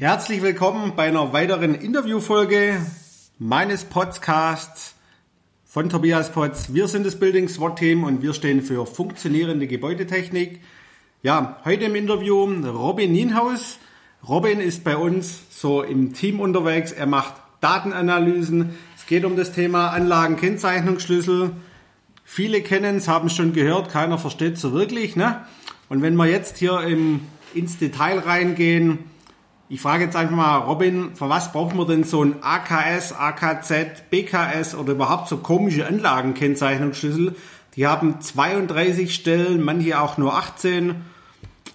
Herzlich willkommen bei einer weiteren Interviewfolge meines Podcasts von Tobias Potz. Wir sind das Building SWAT Team und wir stehen für funktionierende Gebäudetechnik. Ja, heute im Interview Robin Nienhaus. Robin ist bei uns so im Team unterwegs. Er macht Datenanalysen. Es geht um das Thema Anlagenkennzeichnungsschlüssel. Viele kennen es, haben es schon gehört, keiner versteht es so wirklich. Ne? Und wenn wir jetzt hier im, ins Detail reingehen, ich frage jetzt einfach mal, Robin, für was braucht man denn so ein AKS, AKZ, BKS oder überhaupt so komische Anlagenkennzeichnungsschlüssel? Die haben 32 Stellen, manche auch nur 18.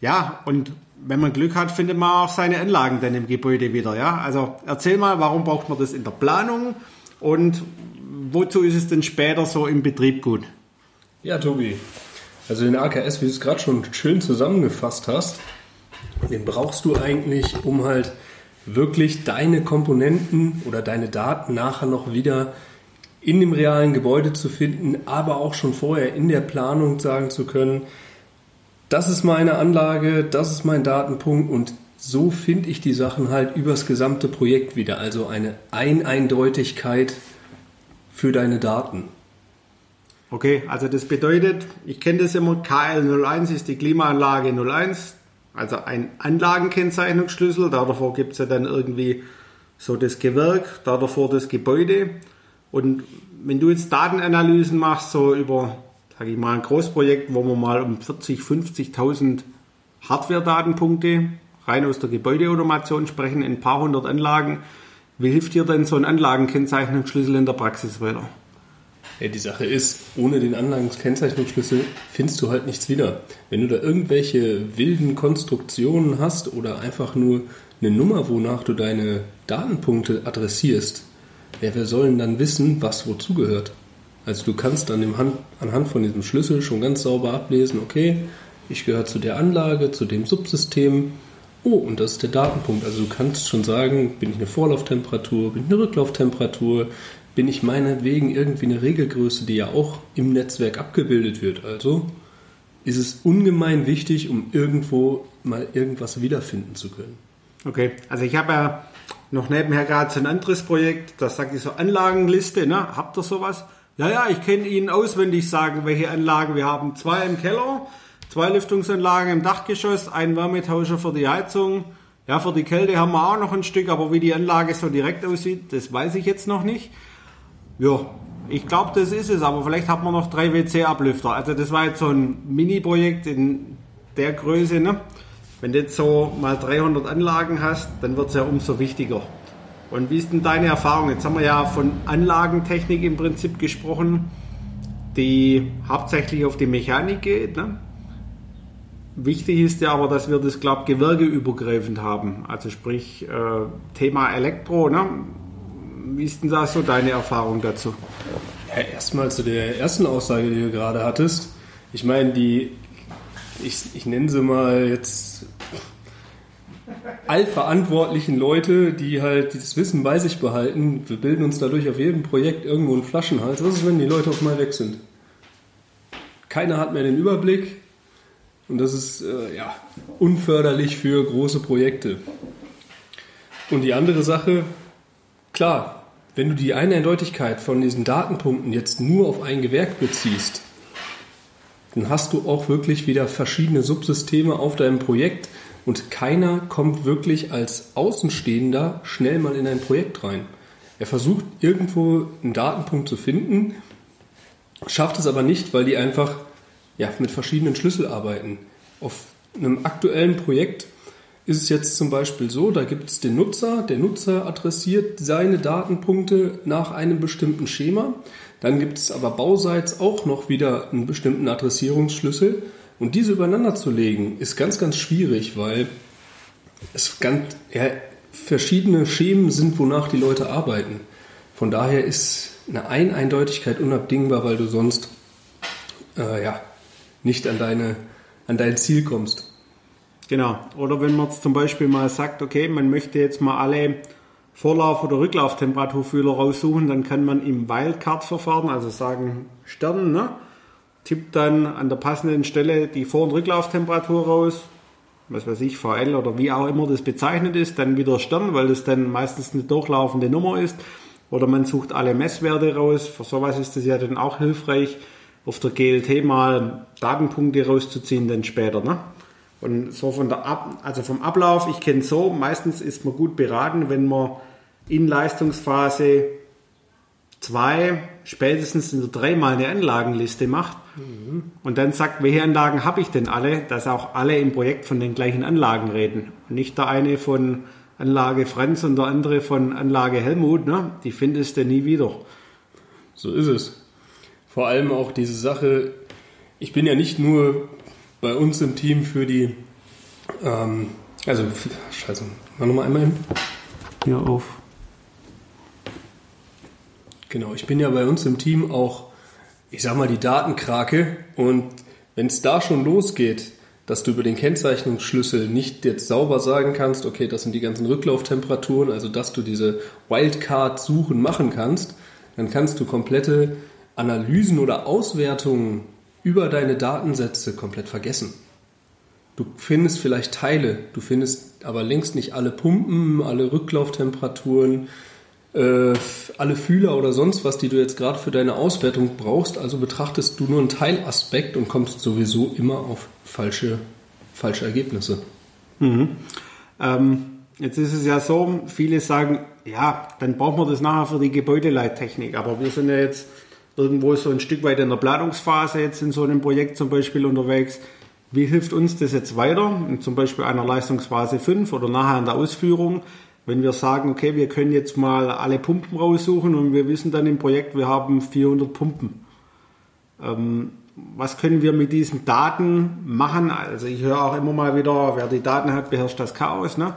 Ja, und wenn man Glück hat, findet man auch seine Anlagen dann im Gebäude wieder. Ja, also erzähl mal, warum braucht man das in der Planung und wozu ist es denn später so im Betrieb gut? Ja, Tobi. Also den AKS, wie du es gerade schon schön zusammengefasst hast, den brauchst du eigentlich, um halt wirklich deine Komponenten oder deine Daten nachher noch wieder in dem realen Gebäude zu finden, aber auch schon vorher in der Planung sagen zu können, das ist meine Anlage, das ist mein Datenpunkt und so finde ich die Sachen halt übers gesamte Projekt wieder. Also eine Eineindeutigkeit für deine Daten. Okay, also das bedeutet, ich kenne das immer, KL01 ist die Klimaanlage 01, also ein Anlagenkennzeichnungsschlüssel, da davor gibt es ja dann irgendwie so das Gewerk, da davor das Gebäude. Und wenn du jetzt Datenanalysen machst, so über, sage ich mal, ein Großprojekt, wo man mal um 40, 50.000 Hardware-Datenpunkte rein aus der Gebäudeautomation sprechen, in ein paar hundert Anlagen, wie hilft dir denn so ein Anlagenkennzeichnungsschlüssel in der Praxis weiter? Ja, die Sache ist, ohne den Anlagenkennzeichnungsschlüssel findest du halt nichts wieder. Wenn du da irgendwelche wilden Konstruktionen hast oder einfach nur eine Nummer, wonach du deine Datenpunkte adressierst, ja, wer soll denn dann wissen, was wozu gehört? Also du kannst dann Hand, anhand von diesem Schlüssel schon ganz sauber ablesen, okay, ich gehöre zu der Anlage, zu dem Subsystem. Oh, und das ist der Datenpunkt. Also du kannst schon sagen, bin ich eine Vorlauftemperatur, bin ich eine Rücklauftemperatur, bin ich meinetwegen irgendwie eine Regelgröße, die ja auch im Netzwerk abgebildet wird. Also ist es ungemein wichtig, um irgendwo mal irgendwas wiederfinden zu können. Okay, also ich habe ja noch nebenher gerade so ein anderes Projekt, das sagt ich so Anlagenliste, ne? Habt ihr sowas? Ja, ja, ich kenne Ihnen auswendig sagen, welche Anlagen wir haben. Zwei im Keller, zwei Lüftungsanlagen im Dachgeschoss, ein Wärmetauscher für die Heizung. Ja, für die Kälte haben wir auch noch ein Stück, aber wie die Anlage so direkt aussieht, das weiß ich jetzt noch nicht. Ja, ich glaube, das ist es, aber vielleicht hat man noch drei WC-Ablüfter. Also das war jetzt so ein Mini-Projekt in der Größe. Ne? Wenn du jetzt so mal 300 Anlagen hast, dann wird es ja umso wichtiger. Und wie ist denn deine Erfahrung? Jetzt haben wir ja von Anlagentechnik im Prinzip gesprochen, die hauptsächlich auf die Mechanik geht. Ne? Wichtig ist ja aber, dass wir das, glaube ich, gewerkeübergreifend haben. Also sprich, äh, Thema Elektro. Ne? Wie ist denn da so deine Erfahrung dazu? Ja, erstmal zu der ersten Aussage, die du gerade hattest. Ich meine, die, ich, ich nenne sie mal jetzt allverantwortlichen Leute, die halt das Wissen bei sich behalten. Wir bilden uns dadurch auf jedem Projekt irgendwo einen Flaschenhals. Was ist, wenn die Leute auf mal weg sind? Keiner hat mehr den Überblick und das ist äh, ja, unförderlich für große Projekte. Und die andere Sache, Klar, wenn du die Eindeutigkeit von diesen Datenpunkten jetzt nur auf ein Gewerk beziehst, dann hast du auch wirklich wieder verschiedene Subsysteme auf deinem Projekt und keiner kommt wirklich als Außenstehender schnell mal in ein Projekt rein. Er versucht irgendwo einen Datenpunkt zu finden, schafft es aber nicht, weil die einfach ja, mit verschiedenen Schlüssel arbeiten. Auf einem aktuellen Projekt ist es jetzt zum Beispiel so, da gibt es den Nutzer, der Nutzer adressiert seine Datenpunkte nach einem bestimmten Schema. Dann gibt es aber bauseits auch noch wieder einen bestimmten Adressierungsschlüssel. Und diese übereinander zu legen, ist ganz, ganz schwierig, weil es ganz, ja, verschiedene Schemen sind, wonach die Leute arbeiten. Von daher ist eine Eineindeutigkeit unabdingbar, weil du sonst äh, ja, nicht an, deine, an dein Ziel kommst. Genau. Oder wenn man jetzt zum Beispiel mal sagt, okay, man möchte jetzt mal alle Vorlauf- oder Rücklauftemperaturfühler raussuchen, dann kann man im Wildcard-Verfahren, also sagen Stern, ne, tippt dann an der passenden Stelle die Vor- und Rücklauftemperatur raus, was weiß ich, VL oder wie auch immer das bezeichnet ist, dann wieder Stern, weil das dann meistens eine durchlaufende Nummer ist. Oder man sucht alle Messwerte raus. Für sowas ist das ja dann auch hilfreich, auf der GLT mal Datenpunkte rauszuziehen, dann später. Ne? Und so von der Ab also vom Ablauf, ich kenne so, meistens ist man gut beraten, wenn man in Leistungsphase 2 spätestens in der 3 mal eine Anlagenliste macht mhm. und dann sagt, welche Anlagen habe ich denn alle, dass auch alle im Projekt von den gleichen Anlagen reden. Und nicht der eine von Anlage Franz und der andere von Anlage Helmut, ne? die findest du nie wieder. So ist es. Vor allem auch diese Sache, ich bin ja nicht nur bei uns im Team für die, ähm, also, scheiße, mach nochmal einmal hin. Hier auf. Genau, ich bin ja bei uns im Team auch, ich sag mal, die Datenkrake und wenn es da schon losgeht, dass du über den Kennzeichnungsschlüssel nicht jetzt sauber sagen kannst, okay, das sind die ganzen Rücklauftemperaturen, also dass du diese Wildcard-Suchen machen kannst, dann kannst du komplette Analysen oder Auswertungen über deine Datensätze komplett vergessen. Du findest vielleicht Teile, du findest aber längst nicht alle Pumpen, alle Rücklauftemperaturen, äh, alle Fühler oder sonst was, die du jetzt gerade für deine Auswertung brauchst. Also betrachtest du nur einen Teilaspekt und kommst sowieso immer auf falsche, falsche Ergebnisse. Mhm. Ähm, jetzt ist es ja so, viele sagen, ja, dann brauchen wir das nachher für die Gebäudeleittechnik. Aber wir sind ja jetzt irgendwo so ein Stück weit in der Planungsphase jetzt in so einem Projekt zum Beispiel unterwegs. Wie hilft uns das jetzt weiter, zum Beispiel einer Leistungsphase 5 oder nachher in der Ausführung? Wenn wir sagen, okay, wir können jetzt mal alle Pumpen raussuchen und wir wissen dann im Projekt, wir haben 400 Pumpen. Ähm, was können wir mit diesen Daten machen? Also ich höre auch immer mal wieder, wer die Daten hat, beherrscht das Chaos. Ne?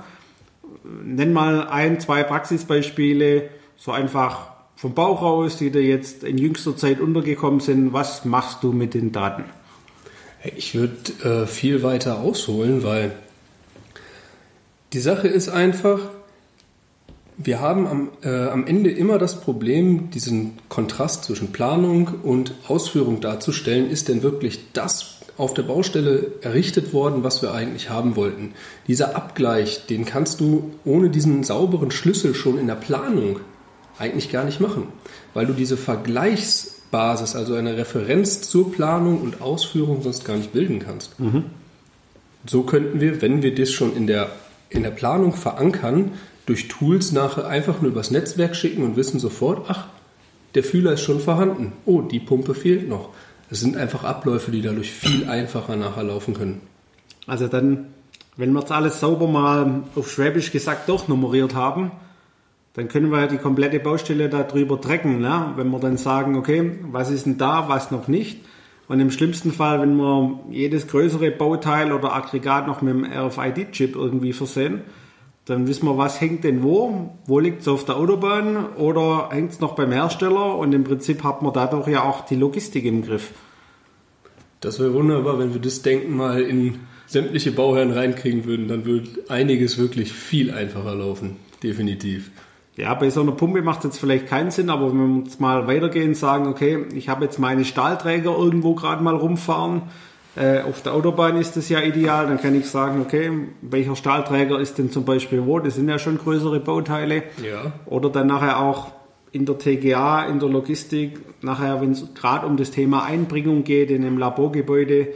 Nenn mal ein, zwei Praxisbeispiele, so einfach vom Bauch raus, die da jetzt in jüngster Zeit untergekommen sind. Was machst du mit den Daten? Ich würde äh, viel weiter ausholen, weil die Sache ist einfach, wir haben am, äh, am Ende immer das Problem, diesen Kontrast zwischen Planung und Ausführung darzustellen. Ist denn wirklich das auf der Baustelle errichtet worden, was wir eigentlich haben wollten? Dieser Abgleich, den kannst du ohne diesen sauberen Schlüssel schon in der Planung eigentlich gar nicht machen, weil du diese Vergleichsbasis, also eine Referenz zur Planung und Ausführung sonst gar nicht bilden kannst. Mhm. So könnten wir, wenn wir das schon in der, in der Planung verankern, durch Tools nachher einfach nur übers Netzwerk schicken und wissen sofort, ach, der Fühler ist schon vorhanden. Oh, die Pumpe fehlt noch. Es sind einfach Abläufe, die dadurch viel einfacher nachher laufen können. Also dann, wenn wir jetzt alles sauber mal auf Schwäbisch gesagt durchnummeriert haben, dann können wir ja die komplette Baustelle darüber tracken. Ne? Wenn wir dann sagen, okay, was ist denn da, was noch nicht. Und im schlimmsten Fall, wenn wir jedes größere Bauteil oder Aggregat noch mit einem RFID-Chip irgendwie versehen, dann wissen wir, was hängt denn wo, wo liegt es auf der Autobahn oder hängt es noch beim Hersteller und im Prinzip hat man dadurch ja auch die Logistik im Griff. Das wäre wunderbar, wenn wir das Denken mal in sämtliche Bauherren reinkriegen würden, dann würde einiges wirklich viel einfacher laufen, definitiv. Ja, bei so einer Pumpe macht es jetzt vielleicht keinen Sinn, aber wenn wir jetzt mal weitergehen und sagen, okay, ich habe jetzt meine Stahlträger irgendwo gerade mal rumfahren, äh, auf der Autobahn ist das ja ideal. Dann kann ich sagen, okay, welcher Stahlträger ist denn zum Beispiel wo? Das sind ja schon größere Bauteile. Ja. Oder dann nachher auch in der TGA, in der Logistik, nachher, wenn es gerade um das Thema Einbringung geht in einem Laborgebäude.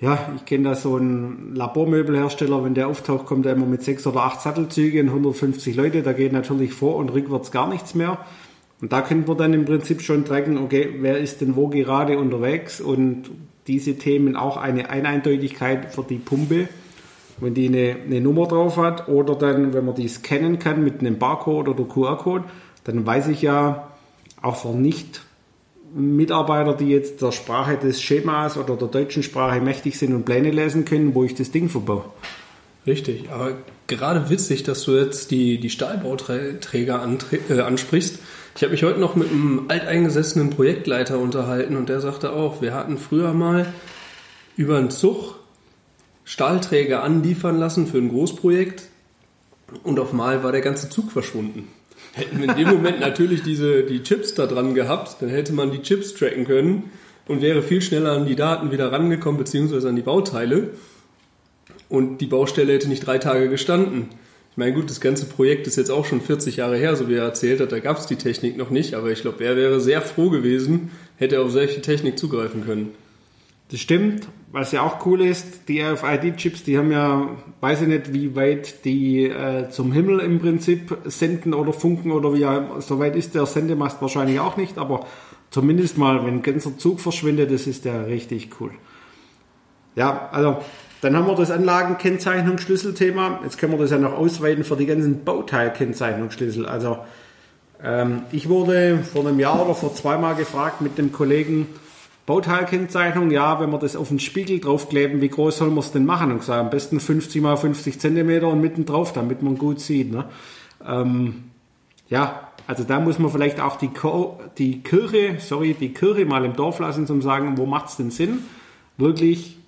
Ja, ich kenne da so einen Labormöbelhersteller, wenn der auftaucht, kommt er immer mit sechs oder acht Sattelzügen, 150 Leute, da geht natürlich vor und rückwärts gar nichts mehr. Und da können wir dann im Prinzip schon tracken, okay, wer ist denn wo gerade unterwegs und diese Themen auch eine Eindeutigkeit für die Pumpe, wenn die eine, eine Nummer drauf hat oder dann, wenn man die scannen kann mit einem Barcode oder QR-Code, dann weiß ich ja auch für nicht Mitarbeiter, die jetzt der Sprache des Schemas oder der deutschen Sprache mächtig sind und Pläne lesen können, wo ich das Ding verbaue. Richtig, aber gerade witzig, dass du jetzt die, die Stahlbauträger äh, ansprichst. Ich habe mich heute noch mit einem alteingesessenen Projektleiter unterhalten und der sagte auch, wir hatten früher mal über einen Zug Stahlträger anliefern lassen für ein Großprojekt und auf Mal war der ganze Zug verschwunden. Hätten wir in dem Moment natürlich diese, die Chips da dran gehabt, dann hätte man die Chips tracken können und wäre viel schneller an die Daten wieder rangekommen, beziehungsweise an die Bauteile. und die Baustelle hätte nicht drei Tage gestanden. Ich meine, gut, das ganze Projekt ist jetzt auch schon 40 Jahre her, so wie er erzählt hat. Da gab es die Technik noch nicht, aber ich glaube, er wäre sehr froh gewesen, hätte auf solche Technik zugreifen können. Das stimmt. Was ja auch cool ist, die RFID-Chips, die haben ja, weiß ich nicht, wie weit die äh, zum Himmel im Prinzip senden oder funken oder wie, so weit ist der Sendemast wahrscheinlich auch nicht, aber zumindest mal, wenn ein ganzer Zug verschwindet, das ist ja richtig cool. Ja, also dann haben wir das Anlagenkennzeichnungsschlüsselthema. Jetzt können wir das ja noch ausweiten für die ganzen Bauteilkennzeichnungsschlüssel. Also ähm, ich wurde vor einem Jahr oder vor zweimal gefragt mit dem Kollegen, Bauteilkennzeichnung, ja, wenn wir das auf den Spiegel draufkleben, wie groß soll man es denn machen? Und gesagt, am besten 50 mal 50 Zentimeter und mitten drauf, damit man gut sieht. Ne? Ähm, ja, also da muss man vielleicht auch die, die Kirche, sorry, die Kirche mal im Dorf lassen, zum sagen, wo macht es denn Sinn, wirklich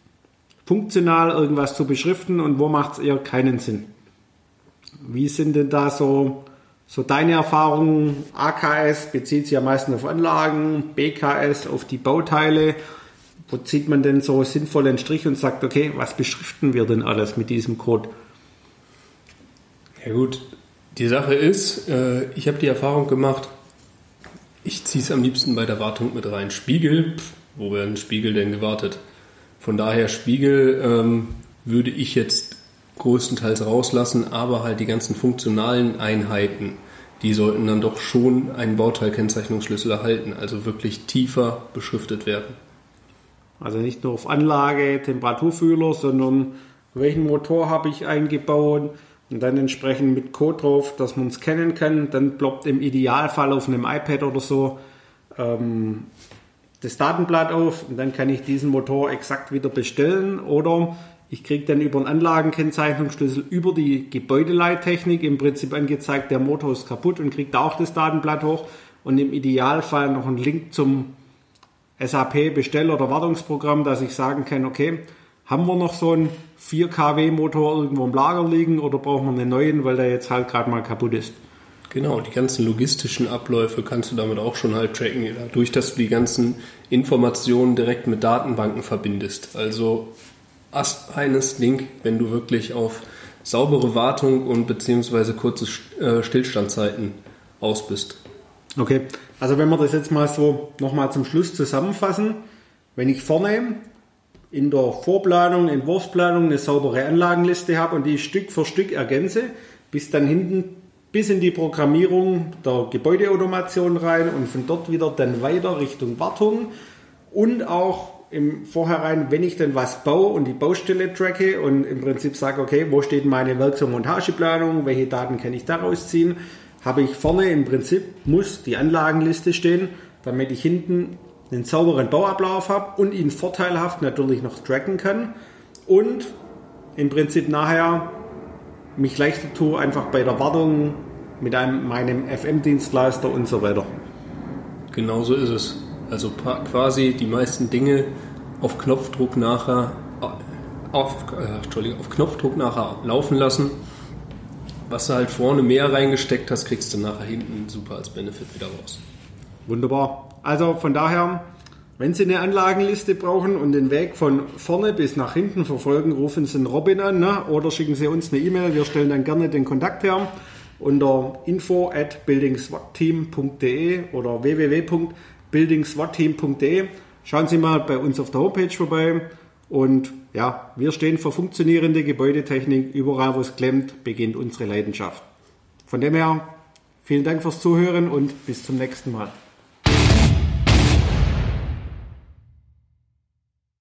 funktional irgendwas zu beschriften und wo macht es eher keinen Sinn. Wie sind denn da so, so deine Erfahrungen? AKS bezieht sich ja meistens auf Anlagen, BKS auf die Bauteile. Wo zieht man denn so sinnvoll einen Strich und sagt, okay, was beschriften wir denn alles mit diesem Code? Ja gut, die Sache ist, äh, ich habe die Erfahrung gemacht, ich ziehe es am liebsten bei der Wartung mit rein. Spiegel, pff, wo werden Spiegel denn gewartet? Von daher Spiegel ähm, würde ich jetzt größtenteils rauslassen, aber halt die ganzen funktionalen Einheiten, die sollten dann doch schon einen Bauteilkennzeichnungsschlüssel erhalten, also wirklich tiefer beschriftet werden. Also nicht nur auf Anlage, Temperaturfühler, sondern welchen Motor habe ich eingebaut und dann entsprechend mit Code drauf, dass man es kennen kann. Dann ploppt im Idealfall auf einem iPad oder so ähm, das Datenblatt auf und dann kann ich diesen Motor exakt wieder bestellen oder ich kriege dann über einen Anlagenkennzeichnungsschlüssel über die Gebäudeleittechnik im Prinzip angezeigt, der Motor ist kaputt und kriegt da auch das Datenblatt hoch und im Idealfall noch einen Link zum SAP Bestell- oder Wartungsprogramm, dass ich sagen kann, okay, haben wir noch so einen 4 kW Motor irgendwo im Lager liegen oder brauchen wir einen neuen, weil der jetzt halt gerade mal kaputt ist. Genau, die ganzen logistischen Abläufe kannst du damit auch schon halt tracken, dadurch, dass du die ganzen Informationen direkt mit Datenbanken verbindest. Also eines Link, wenn du wirklich auf saubere Wartung und beziehungsweise kurze äh, Stillstandzeiten aus bist. Okay, also wenn wir das jetzt mal so nochmal zum Schluss zusammenfassen, wenn ich vorne in der Vorplanung, Entwurfsplanung eine saubere Anlagenliste habe und die Stück für Stück ergänze, bis dann hinten bis in die Programmierung der Gebäudeautomation rein und von dort wieder dann weiter Richtung Wartung und auch im Vorhinein, wenn ich denn was baue und die Baustelle tracke und im Prinzip sage, okay, wo steht meine Werks- und Montageplanung, welche Daten kann ich daraus ziehen, habe ich vorne im Prinzip, muss die Anlagenliste stehen, damit ich hinten einen sauberen Bauablauf habe und ihn vorteilhaft natürlich noch tracken kann und im Prinzip nachher mich leichter tue, einfach bei der Wartung mit einem, meinem FM-Dienstleister und so weiter. Genau so ist es. Also quasi die meisten Dinge auf Knopfdruck nachher auf, äh, auf Knopfdruck nachher laufen lassen. Was du halt vorne mehr reingesteckt hast, kriegst du nachher hinten super als Benefit wieder raus. Wunderbar. Also von daher wenn Sie eine Anlagenliste brauchen und den Weg von vorne bis nach hinten verfolgen, rufen Sie den Robin an ne? oder schicken Sie uns eine E-Mail. Wir stellen dann gerne den Kontakt her unter info at buildingswatteam.de oder www.buildingswatteam.de. Schauen Sie mal bei uns auf der Homepage vorbei. Und ja, wir stehen für funktionierende Gebäudetechnik. Überall, wo es klemmt, beginnt unsere Leidenschaft. Von dem her, vielen Dank fürs Zuhören und bis zum nächsten Mal.